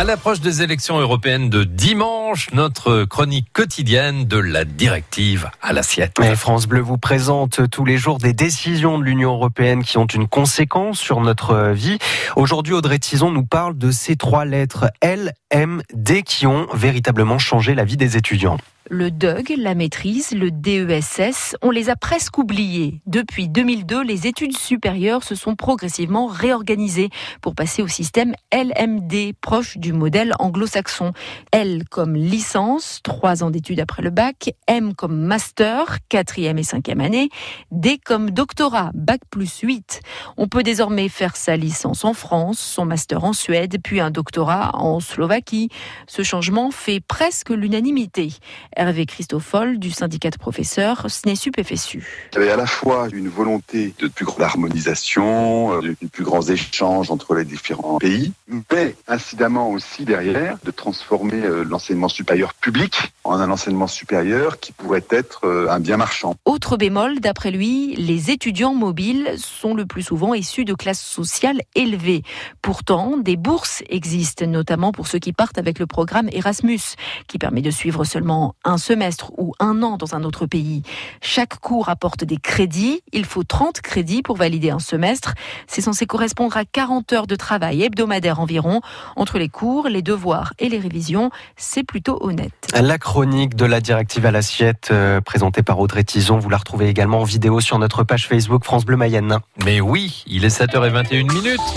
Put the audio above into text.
À l'approche des élections européennes de dimanche, notre chronique quotidienne de la directive à l'assiette. Et France Bleu vous présente tous les jours des décisions de l'Union européenne qui ont une conséquence sur notre vie. Aujourd'hui, Audrey Tison nous parle de ces trois lettres L, M, D qui ont véritablement changé la vie des étudiants. Le DUG, la maîtrise, le DESS, on les a presque oubliés. Depuis 2002, les études supérieures se sont progressivement réorganisées pour passer au système LMD, proche du modèle anglo-saxon. L comme licence, trois ans d'études après le bac, M comme master, quatrième et cinquième année, D comme doctorat, bac plus 8. On peut désormais faire sa licence en France, son master en Suède, puis un doctorat en Slovaquie. Ce changement fait presque l'unanimité. Hervé Christoffol du syndicat de professeurs SNESUP FSU. Il y avait à la fois une volonté de plus grande harmonisation, euh, de plus grands échanges entre les différents pays, mais incidemment derrière de transformer euh, l'enseignement supérieur public en un enseignement supérieur qui pourrait être euh, un bien marchand. Autre bémol, d'après lui, les étudiants mobiles sont le plus souvent issus de classes sociales élevées. Pourtant, des bourses existent, notamment pour ceux qui partent avec le programme Erasmus, qui permet de suivre seulement un semestre ou un an dans un autre pays. Chaque cours apporte des crédits. Il faut 30 crédits pour valider un semestre. C'est censé correspondre à 40 heures de travail hebdomadaire environ. Entre les cours, les devoirs et les révisions, c'est plutôt honnête. La chronique de la directive à l'assiette euh, présentée par Audrey Tison, vous la retrouvez également en vidéo sur notre page Facebook France Bleu Mayenne. Mais oui, il est 7h21 minutes.